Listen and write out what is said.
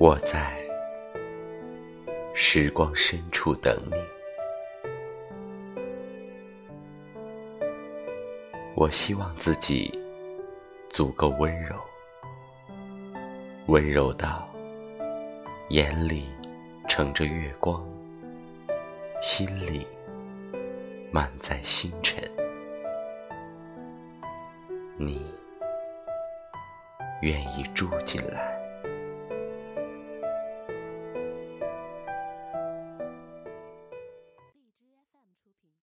我在时光深处等你。我希望自己足够温柔温柔到眼里盛着月光心里满载星辰。你愿意住进来。